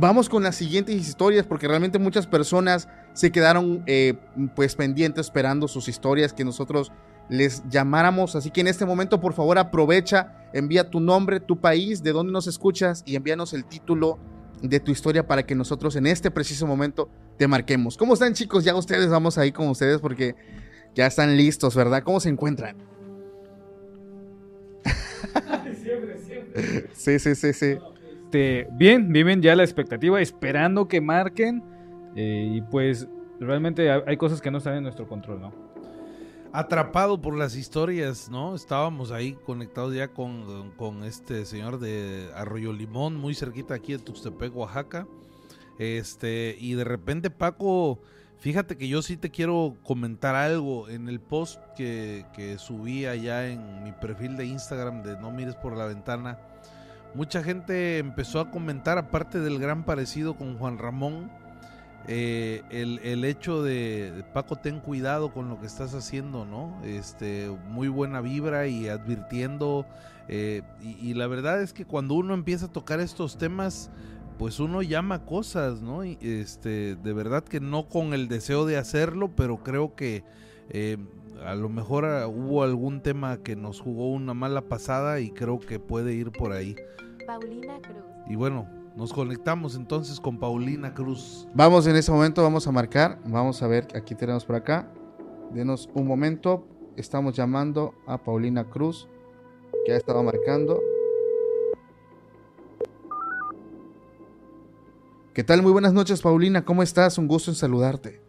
Vamos con las siguientes historias porque realmente muchas personas se quedaron eh, pues pendientes esperando sus historias que nosotros les llamáramos. Así que en este momento por favor aprovecha, envía tu nombre, tu país, de dónde nos escuchas y envíanos el título de tu historia para que nosotros en este preciso momento te marquemos. ¿Cómo están chicos? Ya ustedes vamos ahí con ustedes porque ya están listos, ¿verdad? ¿Cómo se encuentran? siempre, siempre. Sí, sí, sí, sí. Este, bien, viven ya la expectativa, esperando que marquen. Eh, y pues realmente hay cosas que no están en nuestro control, ¿no? Atrapado por las historias, ¿no? Estábamos ahí conectados ya con, con este señor de Arroyo Limón, muy cerquita aquí de Tuxtepec, Oaxaca. Este, y de repente Paco, fíjate que yo sí te quiero comentar algo en el post que, que subí allá en mi perfil de Instagram de No mires por la ventana mucha gente empezó a comentar, aparte del gran parecido con Juan Ramón, eh, el, hecho de, Paco, ten cuidado con lo que estás haciendo, ¿no? Este, muy buena vibra y advirtiendo. Eh, y, la verdad es que cuando uno empieza a tocar estos temas, pues uno llama cosas, ¿no? Y, este, de verdad que no con el deseo de hacerlo, pero creo que eh, a lo mejor ah, hubo algún tema que nos jugó una mala pasada y creo que puede ir por ahí. Paulina Cruz. Y bueno, nos conectamos entonces con Paulina Cruz. Vamos en ese momento, vamos a marcar. Vamos a ver, aquí tenemos por acá. Denos un momento. Estamos llamando a Paulina Cruz, que ha estado marcando. ¿Qué tal? Muy buenas noches, Paulina. ¿Cómo estás? Un gusto en saludarte.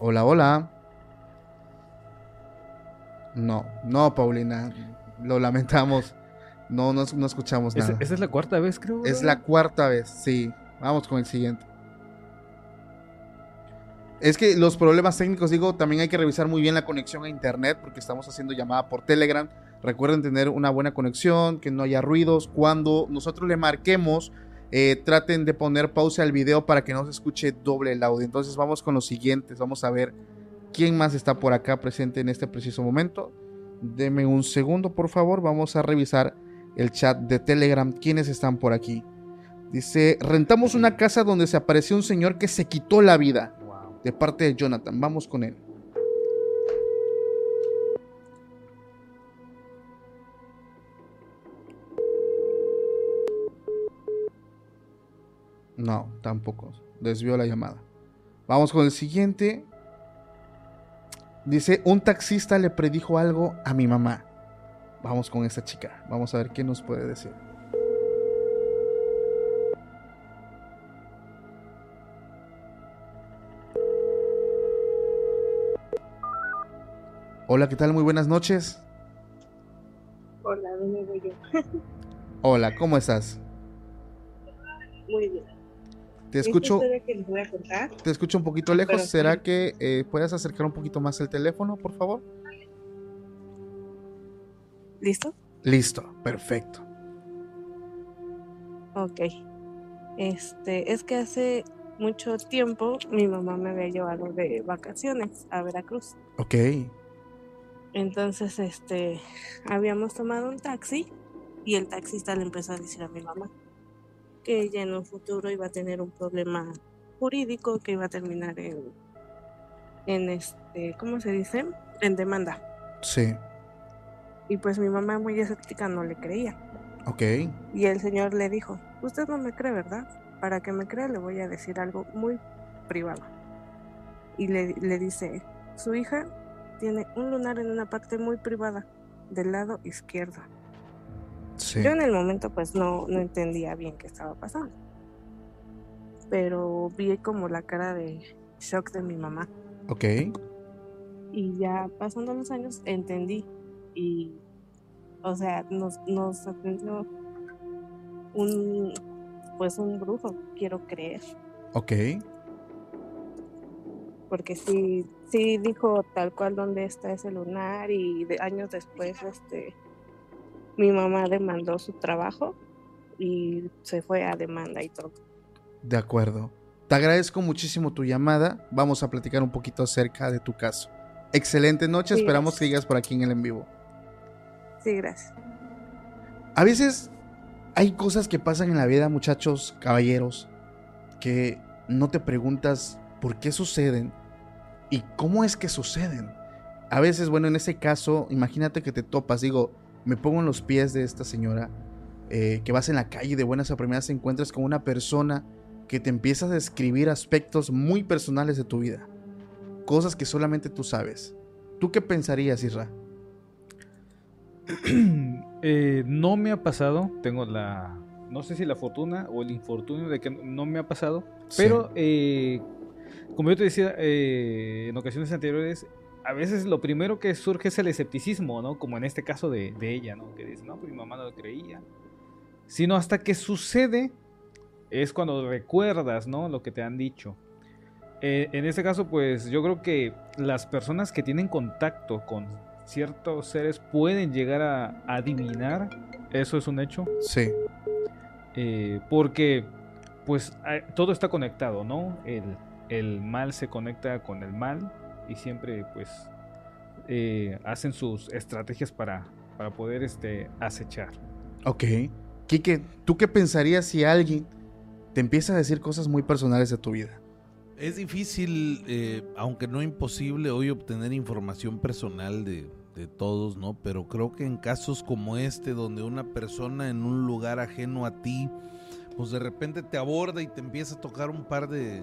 Hola, hola. No, no, Paulina. Lo lamentamos. No, no, escuchamos nada. Esa es la cuarta vez, creo. Es la cuarta vez, sí. Vamos con el siguiente. Es que los problemas técnicos, digo, también hay que revisar muy bien la conexión a internet porque estamos haciendo llamada por Telegram. Recuerden tener una buena conexión, que no haya ruidos. Cuando nosotros le marquemos, eh, traten de poner pausa al video para que no se escuche doble el audio. Entonces vamos con los siguientes. Vamos a ver quién más está por acá presente en este preciso momento. Deme un segundo, por favor. Vamos a revisar el chat de Telegram. ¿Quiénes están por aquí? Dice, rentamos una casa donde se apareció un señor que se quitó la vida. De parte de Jonathan. Vamos con él. No, tampoco. Desvió la llamada. Vamos con el siguiente. Dice, un taxista le predijo algo a mi mamá. Vamos con esta chica. Vamos a ver qué nos puede decir. Hola, ¿qué tal? Muy buenas noches. Hola, de yo. Hola, ¿cómo estás? Te escucho. Te escucho un poquito lejos. ¿Será que eh, puedes acercar un poquito más el teléfono, por favor? ¿Listo? Listo, perfecto. Ok. Este, es que hace mucho tiempo mi mamá me había llevado de vacaciones a Veracruz. Ok. Entonces, este, habíamos tomado un taxi y el taxista le empezó a decir a mi mamá que ella en un futuro iba a tener un problema jurídico que iba a terminar en, en este, ¿cómo se dice? En demanda. Sí. Y pues mi mamá muy escéptica no le creía. Ok. Y el señor le dijo, usted no me cree, ¿verdad? Para que me crea le voy a decir algo muy privado. Y le, le dice, su hija tiene un lunar en una parte muy privada, del lado izquierdo. Sí. Yo en el momento pues no, no entendía bien qué estaba pasando. Pero vi como la cara de shock de mi mamá. Ok. Y ya pasando los años entendí y, o sea, nos, nos atendió un, pues un brujo, quiero creer. Ok. Porque sí, sí dijo tal cual dónde está ese lunar y de, años después, este, mi mamá demandó su trabajo y se fue a demanda y todo. De acuerdo. Te agradezco muchísimo tu llamada. Vamos a platicar un poquito acerca de tu caso. Excelente noche. Esperamos que llegues por aquí en el en vivo. Sí, gracias. A veces Hay cosas que pasan en la vida, muchachos, caballeros, que no te preguntas por qué suceden y cómo es que suceden. A veces, bueno, en ese caso, imagínate que te topas, digo, me pongo en los pies de esta señora, eh, que vas en la calle de buenas a primeras te encuentras con una persona que te empieza a describir aspectos muy personales de tu vida, cosas que solamente tú sabes. ¿Tú qué pensarías, Isra? Eh, no me ha pasado, tengo la, no sé si la fortuna o el infortunio de que no me ha pasado, pero eh, como yo te decía en ocasiones anteriores, a veces lo primero que surge es el escepticismo, ¿no? Como en este caso de, ella, ¿no? Que dice, no, pues mi mamá no lo creía. Sino hasta que sucede es cuando recuerdas, ¿no? Lo que te han dicho. en este caso, pues yo creo que las personas que tienen contacto con ciertos seres pueden llegar a adivinar. Eso es un hecho. Sí. Eh, porque, pues, todo está conectado, ¿no? El, mal se conecta con el mal y siempre, pues, eh, hacen sus estrategias para, para poder este, acechar. Ok. Kike, ¿tú qué pensarías si alguien te empieza a decir cosas muy personales de tu vida? Es difícil, eh, aunque no imposible, hoy obtener información personal de, de todos, ¿no? Pero creo que en casos como este, donde una persona en un lugar ajeno a ti, pues de repente te aborda y te empieza a tocar un par de,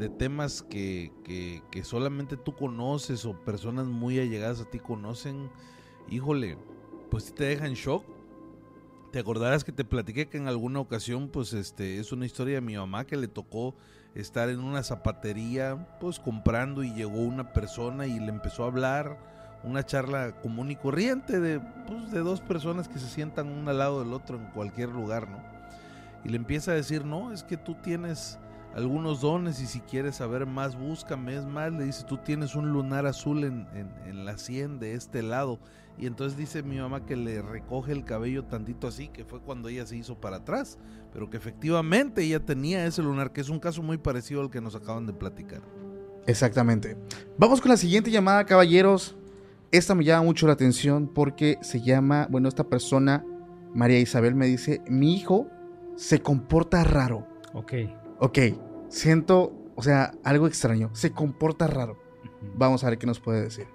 de temas que, que, solamente tú conoces o personas muy allegadas a ti conocen, híjole, pues te deja en shock. Te acordarás que te platiqué que en alguna ocasión, pues este, es una historia de mi mamá que le tocó estar en una zapatería, pues comprando y llegó una persona y le empezó a hablar una charla común y corriente de, pues, de dos personas que se sientan uno al lado del otro en cualquier lugar, ¿no? Y le empieza a decir, no, es que tú tienes algunos dones y si quieres saber más, búscame. Es más, le dice, tú tienes un lunar azul en, en, la sien de este lado. Y entonces dice mi mamá que le recoge el cabello tantito así, que fue cuando ella se hizo para atrás, pero que efectivamente ella tenía ese lunar, que es un caso muy parecido al que nos acaban de platicar. Exactamente. Vamos con la siguiente llamada, caballeros. Esta me llama mucho la atención porque se llama, bueno, esta persona, María Isabel, me dice, mi hijo se comporta raro. Ok. Ok, siento, o sea, algo extraño, se comporta raro. Vamos a ver qué nos puede decir.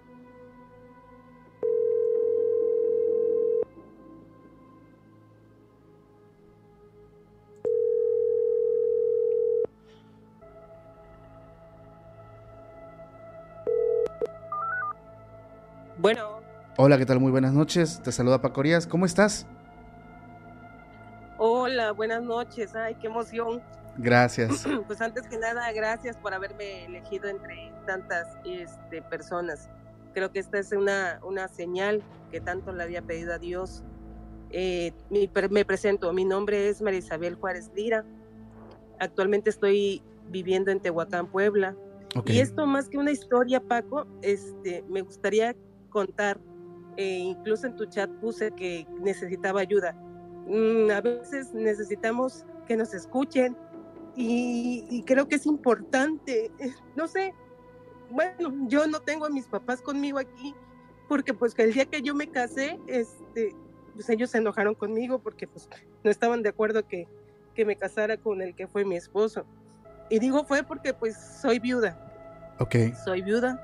Bueno. Hola, ¿qué tal? Muy buenas noches. Te saluda Paco Rías. ¿Cómo estás? Hola, buenas noches. Ay, qué emoción. Gracias. Pues antes que nada, gracias por haberme elegido entre tantas este, personas. Creo que esta es una, una señal que tanto le había pedido a Dios. Eh, me presento, mi nombre es María Isabel Juárez Lira. Actualmente estoy viviendo en Tehuacán, Puebla. Y esto más que una historia, Paco, este, me gustaría contar, eh, incluso en tu chat puse que necesitaba ayuda. Mm, a veces necesitamos que nos escuchen y, creo que es importante, eh, no sé, bueno, yo no tengo a mis papás conmigo aquí porque pues que el día que yo me casé, este, pues ellos se enojaron conmigo porque pues no estaban de acuerdo que, que me casara con el que fue mi esposo. Y digo fue porque pues soy viuda. Ok. Soy viuda.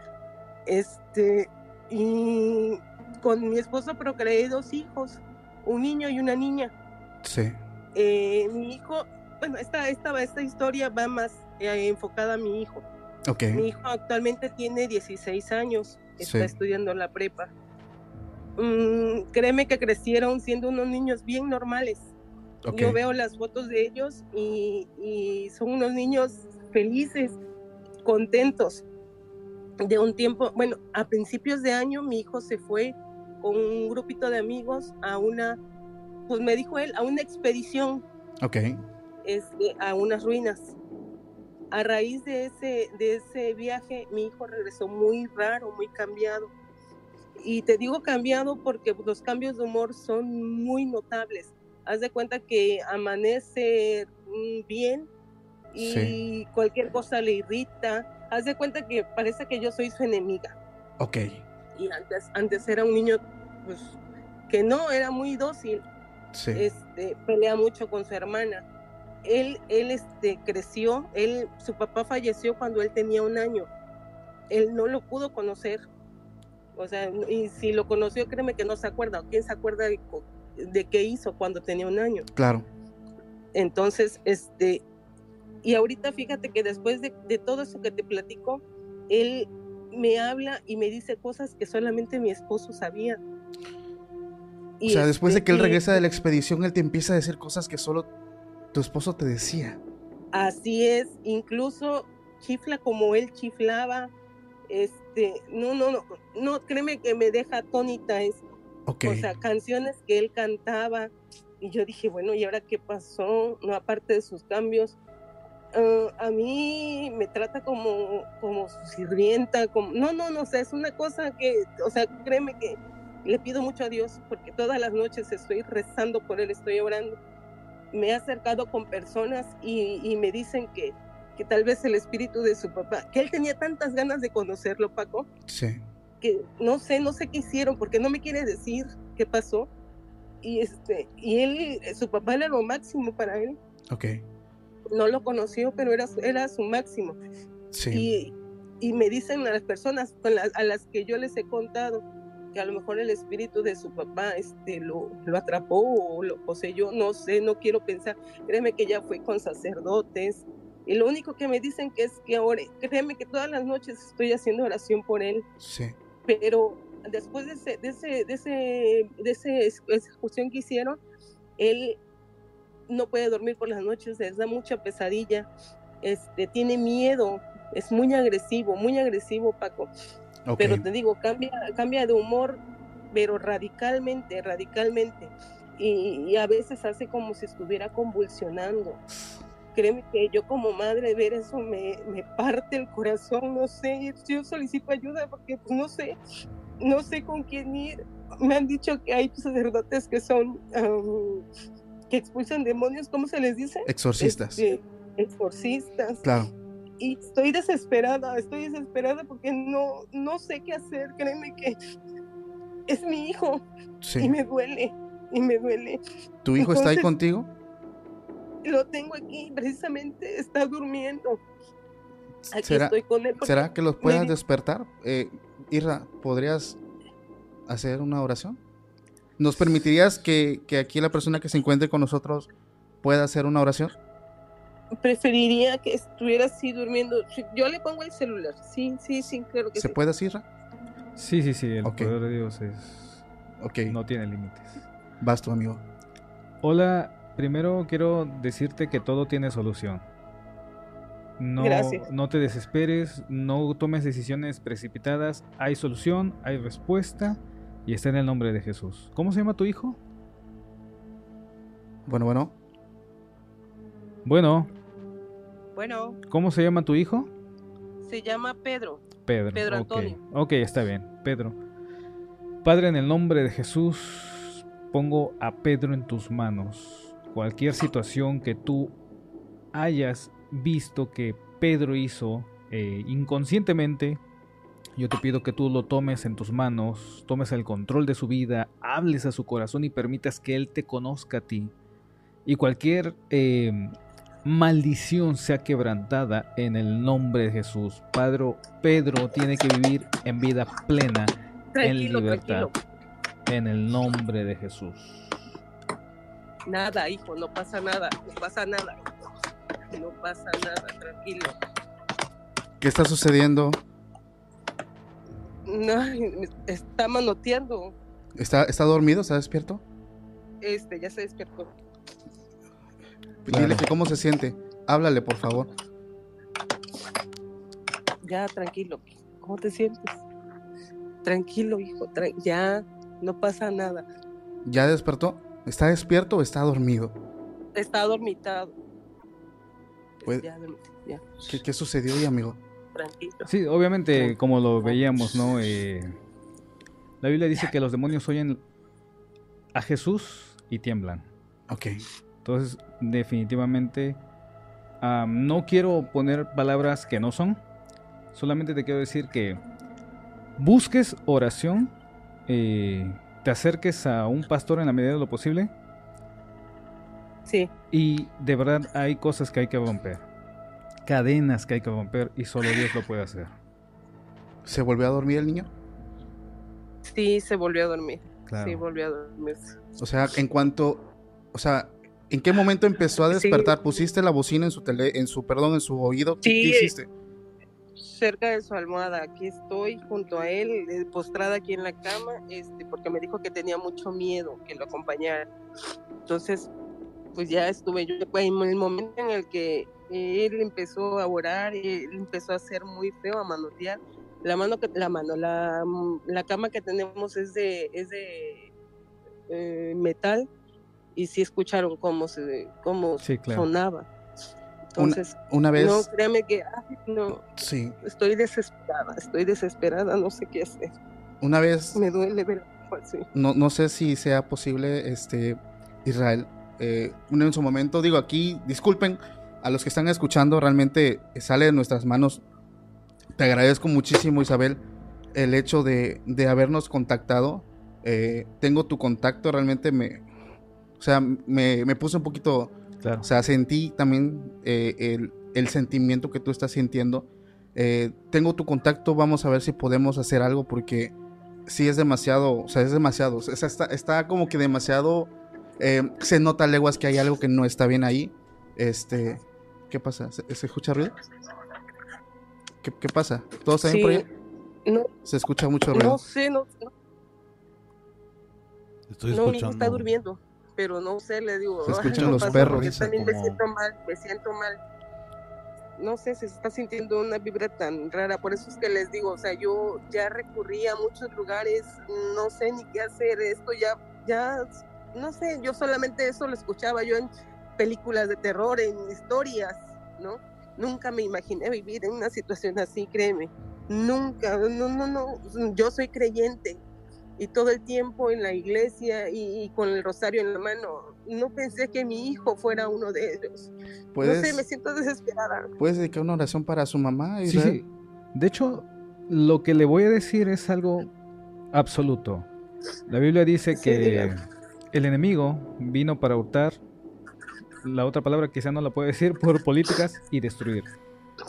Este, y con mi esposo procreé dos hijos, un niño y una niña. Sí. Eh, mi hijo, bueno, esta, esta, esta historia va más eh, enfocada a mi hijo. Okay. Mi hijo actualmente tiene 16 años, está estudiando la prepa. Mm, créeme que crecieron siendo unos niños bien normales. Yo veo las fotos de ellos y, y son unos niños felices, contentos de un tiempo, bueno, a principios de año mi hijo se fue con un grupito de amigos a una, pues me dijo él, a una expedición. Ok. Este, a unas ruinas. A raíz de ese, de ese viaje, mi hijo regresó muy raro, muy cambiado. Y te digo cambiado porque los cambios de humor son muy notables. Haz de cuenta que amanece mm, bien y cualquier cosa le irrita haz de cuenta que parece que yo soy su enemiga. Ok. Y antes, antes era un niño, pues, que no, era muy dócil. Sí. este, pelea mucho con su hermana. Él, él este, creció, él, su papá falleció cuando él tenía un año. Él no lo pudo conocer. O sea, y si lo conoció, créeme que no se acuerda. ¿Quién se acuerda de, qué hizo cuando tenía un año? Claro. Entonces, este, y ahorita fíjate que después de, de todo eso que te platico, él me habla y me dice cosas que solamente mi esposo sabía. O sea, después de este, que él y- regresa de la expedición, él te empieza a decir cosas que solo tu esposo te decía. Así es, incluso chifla como él chiflaba. Este, no, no, no, no, créeme que me deja atónita es, Ok. o sea, canciones que él cantaba. Y yo dije, bueno, ¿y ahora qué pasó? No, aparte de sus cambios. ah, a mí me trata como, como su sirvienta, como, no, no, no, o sea, es una cosa que, o sea, créeme que le pido mucho a Dios porque todas las noches estoy rezando por él, estoy orando. Me he acercado con personas y, y me dicen que, que tal vez el espíritu de su papá, que él tenía tantas ganas de conocerlo, Paco, Sí. que no sé, no sé qué hicieron, porque no me quiere decir qué pasó. Y este, y él, su papá era lo máximo para él. Ok. No lo conoció, pero era, su- era su máximo. Sí. Y, y me dicen a las personas con las, a las que yo les he contado que a lo mejor el espíritu de su papá este, lo, lo atrapó o lo poseyó, no sé, no quiero pensar. Créeme que ya fue con sacerdotes. Y lo único que me dicen que es que ahora, créeme que todas las noches estoy haciendo oración por él Sí. pero después de ese, de ese, de ese, de ese esa ejecución que hicieron, él no puede dormir por las noches, les da mucha pesadilla, este, tiene miedo, es muy agresivo, muy agresivo, Paco. Pero te digo, cambia, cambia de humor, pero radicalmente, radicalmente. Y, y a veces hace como si estuviera convulsionando. Créeme que yo como madre ver eso me, me parte el corazón, no sé, yo solicito ayuda porque pues no sé, no sé con quién ir. Me han dicho que hay sacerdotes que son, am, que expulsan demonios, ¿cómo se les dice? Exorcistas. Este, exorcistas Claro. Y estoy desesperada, estoy desesperada porque no, no sé qué hacer, créeme que es mi hijo y me duele, y me duele. ¿Tu hijo está ahí contigo? Lo tengo aquí, precisamente está durmiendo. Aquí ¿Será, estoy con él. ¿Será que los puedas despertar? Eh, Irra, ¿podrías hacer una oración? ¿Nos permitirías que, que aquí la persona que se encuentre con nosotros pueda hacer una oración? Preferiría que estuviera así durmiendo. Yo le pongo el celular, sí, sí, sí, claro que ¿Se sí. puede así? Sí, sí, sí, el poder de Dios es Ok, no tiene límites. vas tu amigo. Hola, primero quiero decirte que todo tiene solución. No, Gracias. no te desesperes, no tomes decisiones precipitadas. Hay solución, hay respuesta y está en el nombre de Jesús. ¿Cómo se llama tu hijo? Bueno, bueno. Bueno, Bueno, ¿cómo se llama tu hijo? se llama Pedro. Pedro. Pedro. Antonio. Ok, está bien, Pedro. Padre, en el nombre de Jesús, pongo a Pedro en tus manos. Cualquier situación que tú hayas visto que Pedro hizo eh, inconscientemente, yo te pido que tú lo tomes en tus manos, tomes el control de su vida, hables a su corazón y permitas que él te conozca a ti. Y cualquier eh, maldición sea quebrantada en el nombre de Jesús. Padre, Pedro tiene que vivir en vida plena, Tranquilo, en libertad, tranquilo. en el nombre de Jesús. Nada, hijo, no pasa nada, no pasa nada. No pasa nada, tranquilo. ¿Qué está sucediendo? No, está manoteando. ¿Está, está dormido? ¿Está despierto? Este, ya se despertó. Dile que cómo se siente. Háblale, por favor. Ya, tranquilo. ¿Cómo te sientes? Tranquilo, hijo. ya, no pasa nada. ¿Ya despertó? ¿Está despierto o está dormido? Está dormitado. Puede- Ya, ya, ¿Qué, qué sucedió hoy, amigo? tranquilo. Sí, obviamente, como lo veíamos, ¿no? Eh, la Biblia dice que los demonios oyen a Jesús y tiemblan. Ok. Entonces, definitivamente, am, no quiero poner palabras que no son. Solamente te quiero decir que busques oración, eh, te acerques a un pastor en la medida de lo posible Sí. Y de verdad hay cosas que hay que romper. Cadenas que hay que romper y solo Dios lo puede hacer. ¿Se volvió a dormir el niño? Sí, se volvió a dormir. Claro. Sí, volvió a dormir. O sea, en cuanto, o sea, ¿en qué momento empezó a despertar? ¿Pusiste la bocina en su tele, en su, perdón, en su oído? ¿Qué, Sí. qué hiciste? cerca de su almohada. Aquí estoy junto a él, eh, postrada aquí en la cama, este, porque me dijo que tenía mucho miedo que lo acompañara. Entonces, pues ya estuve yo. En el momento en el que él empezó a orar, él empezó a hacer muy feo, a manotear. La mano que la mano, la, la cama que tenemos es de, es de eh, metal y sí escucharon cómo se cómo Sí, claro. sonaba. Entonces, Una vez, no, créame que ay, no, sí, Estoy desesperada, estoy desesperada, no sé qué hacer. una vez, Me duele ver así. no, no sé si sea posible, este, Israel, eh, en su momento, digo aquí, disculpen a los que están escuchando, realmente sale de nuestras manos. Te agradezco muchísimo, Isabel, el hecho de, de habernos contactado. Eh, tengo tu contacto, realmente me, o sea, me, me puse un poquito Claro. O sea, sentí también eh, el, el sentimiento que tú estás sintiendo. Eh, tengo tu contacto, vamos a ver si podemos hacer algo porque sí es demasiado, o sea, es demasiado. O sea, está, está como que demasiado... eh, se nota a leguas que hay algo que no está bien ahí. Este... ¿Qué pasa? ¿Se, se escucha ruido? ¿Qué, qué pasa? ¿Todo está bien por Sí, ahí? no, Se escucha mucho ruido. no sé, no, no, Estoy no, mi hijo escuchando. está durmiendo, pero no sé, le digo. Se "Ay, escuchan no los pasa, perros". Risa También me como- siento mal, me siento mal. No sé, se está sintiendo una vibra tan rara, por eso es que les digo, o sea, yo ya recurrí a muchos lugares, no sé ni qué hacer, esto ya, ya, no sé, yo solamente eso lo escuchaba yo en películas de terror, en historias, ¿no? Nunca me imaginé vivir en una situación así, créeme, nunca, no, no, no, yo soy creyente y todo el tiempo en la iglesia y, y con el rosario en la mano, no pensé que mi hijo fuera uno de ellos. ¿Puedes, No sé, me siento desesperada. ¿Puedes dedicar una oración para su mamá? Sí, Israel? sí. De hecho, lo que le voy a decir es algo absoluto. La Biblia dice Sí, que diga. el enemigo vino para hurtar, la otra palabra quizá no la puedo decir por políticas, y destruir.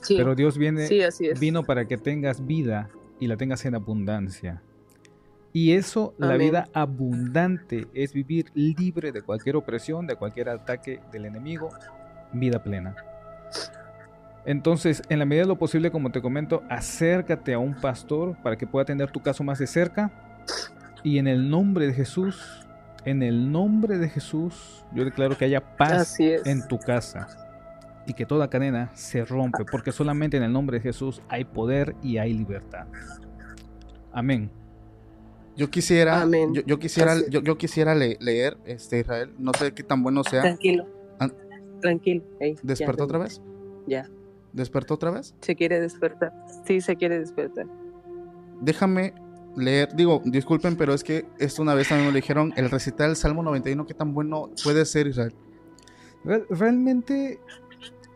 Sí, Pero Dios viene, sí, así es. vino para que tengas vida y la tengas en abundancia. Y eso, la vida abundante, es vivir libre de cualquier opresión, de cualquier ataque del enemigo, vida plena. Entonces, en la medida de lo posible, como te comento, acércate a un pastor para que pueda tener tu caso más de cerca. Y en el nombre de Jesús, en el nombre de Jesús, yo declaro que haya paz en tu casa y que toda cadena se rompe, porque solamente en el nombre de Jesús hay poder y hay libertad. Amén. Yo quisiera, Amén. yo, yo quisiera, yo, yo quisiera le- leer, este Israel, no sé qué tan bueno sea. Tranquilo. Ah. Tranquilo. Ey, ya, ¿Despertó otra vez? Ya. ¿Despertó otra vez? Se quiere despertar. Sí, se quiere despertar. Déjame leer, digo, disculpen, pero es que esto una vez también me lo dijeron, el recitar el Salmo 91, qué tan bueno puede ser Israel. Re- Realmente,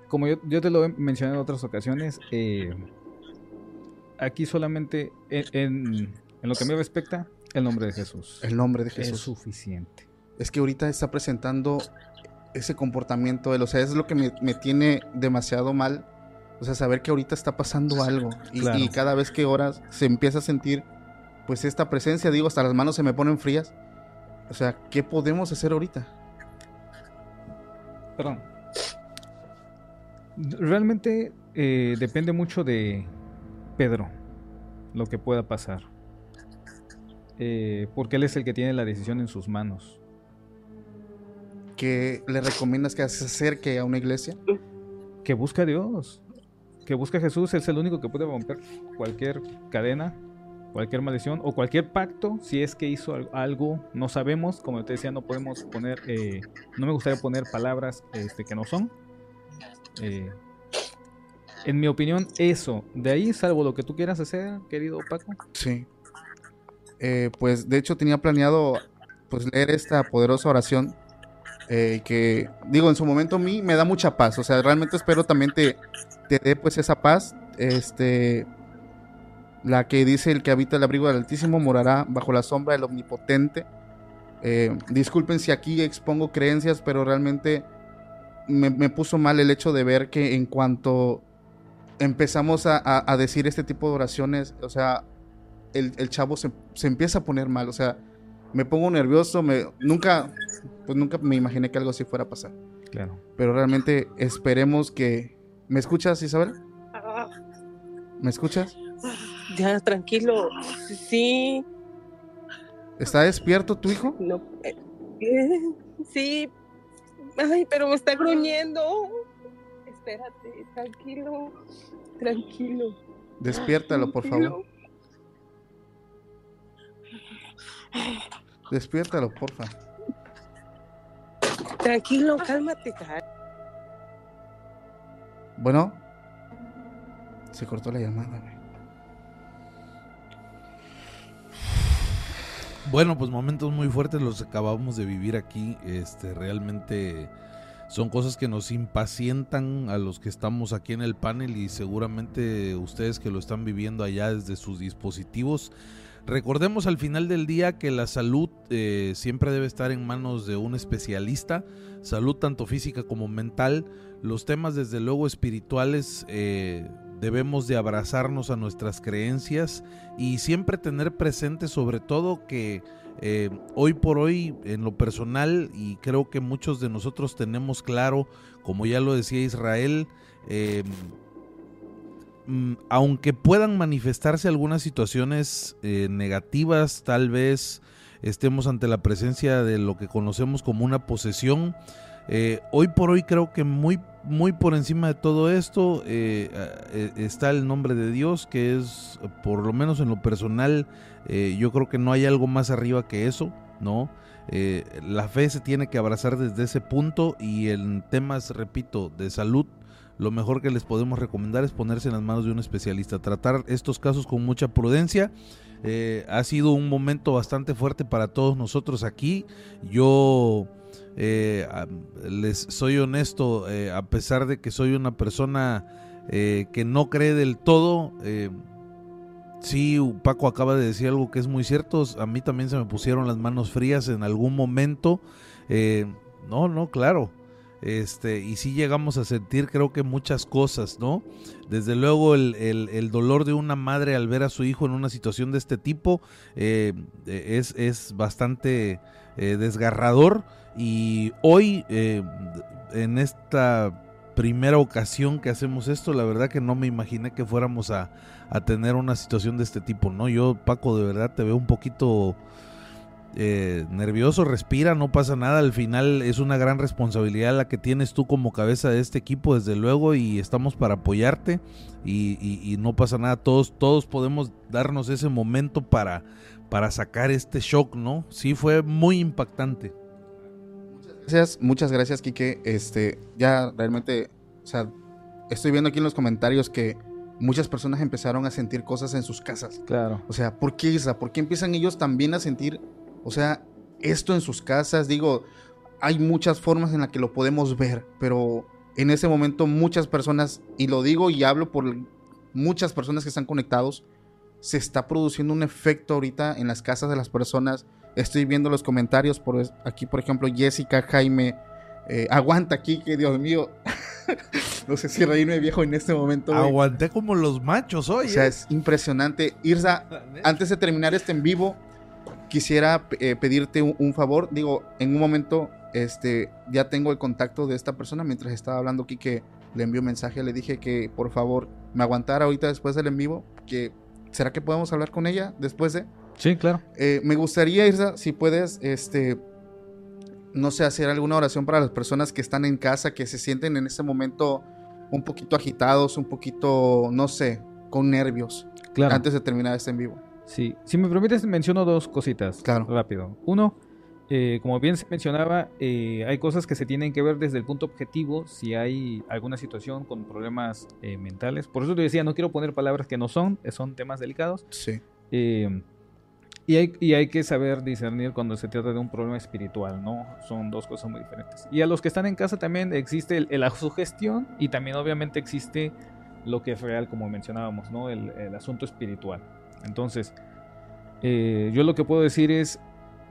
como yo, yo te lo he mencionado en otras ocasiones, eh, aquí solamente en, en- en lo que me respecta, el nombre de Jesús El nombre de es Jesús. suficiente. Es que ahorita está presentando ese comportamiento de él, o sea, es lo que me, me tiene demasiado mal. O sea, saber que ahorita está pasando algo y, Claro. y cada vez que oras se empieza a sentir pues esta presencia, digo, hasta las manos se me ponen frías. O sea, ¿qué podemos hacer ahorita? Perdón. Realmente eh, depende mucho de Pedro, lo que pueda pasar. Eh, porque él es el que tiene la decisión en sus manos. ¿Qué le recomiendas que se acerque a una iglesia? Que busque a Dios, que busque a Jesús, es el único que puede romper cualquier cadena, cualquier maldición o cualquier pacto. Si es que hizo al- algo, no sabemos. Como te decía, no podemos poner, eh, no me gustaría poner palabras este, que no son. Eh, en mi opinión, eso. De ahí, salvo lo que tú quieras hacer, querido Paco. Sí. Eh, pues de hecho tenía planeado pues leer esta poderosa oración eh, que digo en su momento a mí me da mucha paz. O sea, realmente espero también te, te dé pues esa paz. Este la que dice el que habita el abrigo del Altísimo morará bajo la sombra del Omnipotente. Eh, disculpen si aquí expongo creencias, pero realmente me, me puso mal el hecho de ver que en cuanto empezamos a, a- a decir este tipo de oraciones, o sea, el, el chavo se, se empieza a poner mal, o sea, me pongo nervioso, me, nunca, pues nunca me imaginé que algo así fuera a pasar. Claro. Pero realmente esperemos que... ¿Me escuchas, Isabel? ¿Me escuchas? ya, tranquilo. Sí, ¿Está despierto tu hijo? no. eh, eh, sí. Ay, pero me está gruñendo. Espérate, tranquilo. Tranquilo. Despiértalo, por favor. Despiértalo, porfa. Tranquilo, cálmate. cal- Bueno. Se cortó la llamada, güey. Bueno, pues momentos muy fuertes los acabamos de vivir aquí. Este, realmente son cosas que nos impacientan a los que estamos aquí en el panel y seguramente ustedes que lo están viviendo allá desde sus dispositivos. Recordemos al final del día que la salud eh, siempre debe estar en manos de un especialista, salud tanto física como mental. Los temas desde luego espirituales eh, debemos de abrazarnos a nuestras creencias y siempre tener presente sobre todo que eh, hoy por hoy en lo personal y creo que muchos de nosotros tenemos claro, como ya lo decía Israel, eh, aunque puedan manifestarse algunas situaciones eh, negativas, tal vez estemos ante la presencia de lo que conocemos como una posesión, eh, hoy por hoy creo que muy, muy por encima de todo esto eh, está el nombre de Dios, que es, por lo menos en lo personal, yo creo que no hay algo más arriba que eso, ¿no? La fe se tiene que abrazar desde ese punto y en temas, repito, de salud, lo mejor que les podemos recomendar es ponerse en las manos de un especialista, tratar estos casos con mucha prudencia. Eh, ha sido un momento bastante fuerte para todos nosotros aquí. Yo eh, les soy honesto, eh, a pesar de que soy una persona eh, que no cree del todo, sí, Paco acaba de decir algo que es muy cierto, a mí también se me pusieron las manos frías en algún momento, no, no, claro, este, y sí llegamos a sentir creo que muchas cosas, ¿no? Desde luego el, el- dolor de una madre al ver a su hijo en una situación de este tipo eh, es, es bastante eh, desgarrador y hoy eh, en esta primera ocasión que hacemos esto, la verdad que no me imaginé que fuéramos a, a tener una situación de este tipo, ¿no? Yo, Paco, de verdad te veo un poquito eh, nervioso, respira, no pasa nada, al final es una gran responsabilidad la que tienes tú como cabeza de este equipo, desde luego, y estamos para apoyarte y, y- y no pasa nada, todos, todos podemos darnos ese momento para, para sacar este shock, ¿no? Sí, fue muy impactante. Gracias, muchas gracias, Quique. Este, ya realmente, o sea, estoy viendo aquí en los comentarios que muchas personas empezaron a sentir cosas en sus casas. Claro. O sea, ¿por qué, Isa? ¿Por qué empiezan ellos también a sentir, o sea, esto en sus casas? Digo, hay muchas formas en las que lo podemos ver, pero en ese momento muchas personas, y lo digo y hablo por muchas personas que están conectados, se está produciendo un efecto ahorita en las casas de las personas. Estoy viendo los comentarios por aquí, por ejemplo, Jessica, Jaime, eh, aguanta aquí, que Dios mío. no sé si reírme viejo en este momento. güey. Aguanté como los machos hoy. O sea, es impresionante. Irza, antes de terminar este en vivo, quisiera eh, pedirte un, un favor. Digo, en un momento, este, ya tengo el contacto de esta persona. Mientras estaba hablando aquí, que le envió un mensaje, le dije que por favor me aguantara ahorita después del en vivo. Que, ¿Será que podemos hablar con ella después de? Sí, claro. Eh, me gustaría, Irza, si puedes, este, no sé, hacer alguna oración para las personas que están en casa, que se sienten en este momento un poquito agitados, un poquito, no sé, con nervios, Claro. antes de terminar este en vivo. Sí, si me permites menciono dos cositas. Claro. Rápido. Uno, eh, como bien se mencionaba, eh, hay cosas que se tienen que ver desde el punto objetivo si hay alguna situación con problemas eh, mentales. Por eso te decía, no quiero poner palabras que no son, eh, son temas delicados. Sí. Y, hay, y hay que saber discernir cuando se trata de un problema espiritual, ¿no? Son dos cosas muy diferentes. Y a los que están en casa también existe el, el- la sugestión y también obviamente existe lo que es real, como mencionábamos, ¿no? El, el asunto espiritual. Entonces, eh, yo lo que puedo decir es,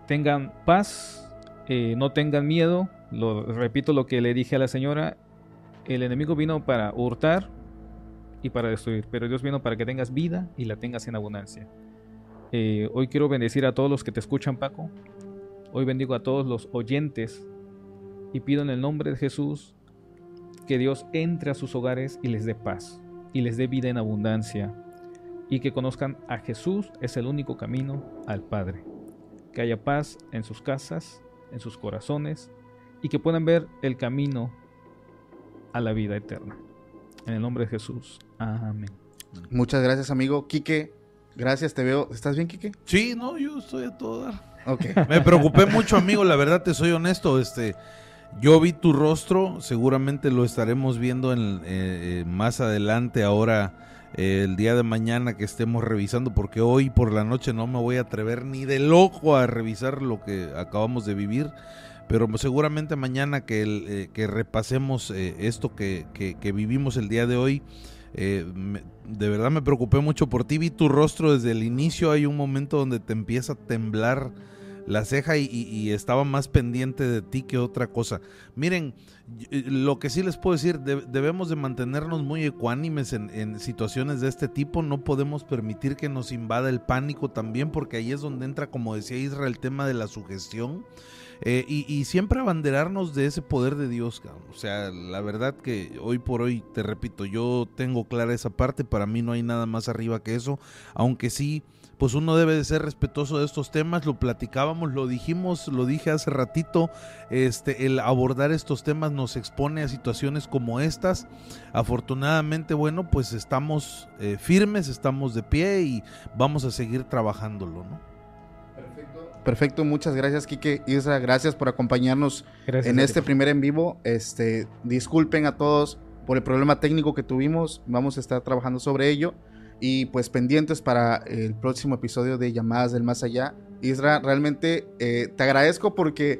tengan paz, eh, no tengan miedo. Lo, repito lo que le dije a la señora, el enemigo vino para hurtar y para destruir, pero Dios vino para que tengas vida y la tengas en abundancia. Eh, hoy quiero bendecir a todos los que te escuchan, Paco. Hoy bendigo a todos los oyentes y pido en el nombre de Jesús que Dios entre a sus hogares y les dé paz y les dé vida en abundancia y que conozcan a Jesús es el único camino al Padre. Que haya paz en sus casas, en sus corazones y que puedan ver el camino a la vida eterna. En el nombre de Jesús. Amén. Muchas gracias, amigo. Quique, gracias, te veo. ¿Estás bien, Quique? Sí, no, yo estoy a todo dar. Ok. Me preocupé mucho, amigo, la verdad te soy honesto, este yo vi tu rostro, seguramente lo estaremos viendo en, eh, eh, más adelante ahora el día de mañana que estemos revisando porque hoy por la noche no me voy a atrever ni de loco a revisar lo que acabamos de vivir pero seguramente mañana que, que repasemos esto que, que, vivimos el día de hoy de verdad me preocupé mucho por ti vi tu rostro desde el inicio hay un momento donde te empieza a temblar la ceja y, estaba más pendiente de ti que otra cosa. Miren, lo que sí les puedo decir, debemos de mantenernos muy ecuánimes en, situaciones de este tipo, no podemos permitir que nos invada el pánico también, porque ahí es donde entra, como decía Israel, el tema de la sugestión. Eh, y, siempre abanderarnos de ese poder de Dios, o sea, la verdad que hoy por hoy, te repito, yo tengo clara esa parte, para mí no hay nada más arriba que eso, aunque sí pues uno debe de ser respetuoso de estos temas, lo platicábamos, lo dijimos, lo dije hace ratito, este, el abordar estos temas nos expone a situaciones como estas. Afortunadamente, bueno, pues estamos eh, firmes, estamos de pie y vamos a seguir trabajándolo, ¿no? Perfecto. Perfecto, muchas gracias Kike Isra, gracias por acompañarnos en este primer en vivo. Este, disculpen a todos por el problema técnico que tuvimos, vamos a estar trabajando sobre ello. Y pues pendientes para el próximo episodio de Llamadas del Más Allá. Isra, realmente eh, te agradezco porque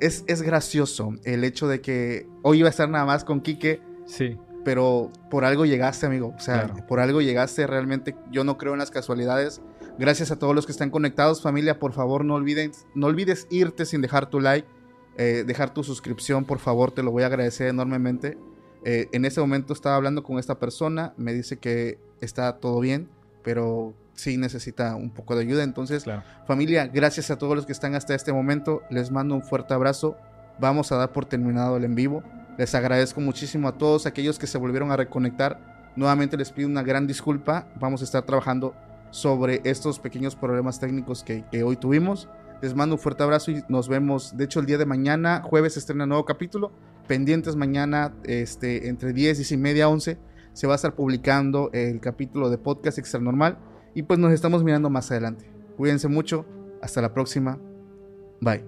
es, es gracioso el hecho de que hoy iba a estar nada más con Quique. Sí. Pero por algo llegaste, amigo. O sea, por algo llegaste. Realmente yo no creo en las casualidades. Gracias a todos los que están conectados, familia. Por favor, no olvides, no olvides irte sin dejar tu like, eh, dejar tu suscripción, por favor. Te lo voy a agradecer enormemente. Eh, en ese momento estaba hablando con esta persona, me dice que está todo bien, pero sí necesita un poco de ayuda. Entonces, familia, gracias a todos los que están hasta este momento. Les mando un fuerte abrazo. Vamos a dar por terminado el en vivo. Les agradezco muchísimo a todos aquellos que se volvieron a reconectar. Nuevamente les pido una gran disculpa. Vamos a estar trabajando sobre estos pequeños problemas técnicos que, que hoy tuvimos. Les mando un fuerte abrazo y nos vemos. De hecho, el día de mañana, jueves, estrena nuevo capítulo pendientes mañana este, entre 10 y media 11 se va a estar publicando el capítulo de podcast extra normal y pues nos estamos mirando más adelante. Cuídense mucho, hasta la próxima. Bye.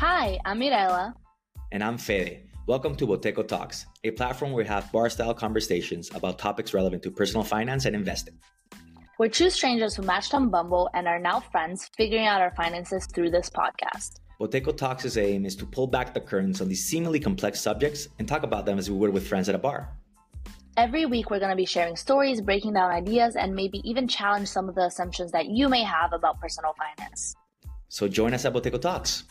Hi, I'm Mirella. And I'm Fede. Welcome to Boteco Talks, a platform where we have bar style conversations about topics relevant to personal finance and investing. We're two strangers who matched on Bumble and are now friends, figuring out our finances through this podcast. Boteco Talks' aim is to pull back the curtains on these seemingly complex subjects and talk about them as we would with friends at a bar. Every week, we're going to be sharing stories, breaking down ideas, and maybe even challenge some of the assumptions that you may have about personal finance. So join us at Boteco Talks.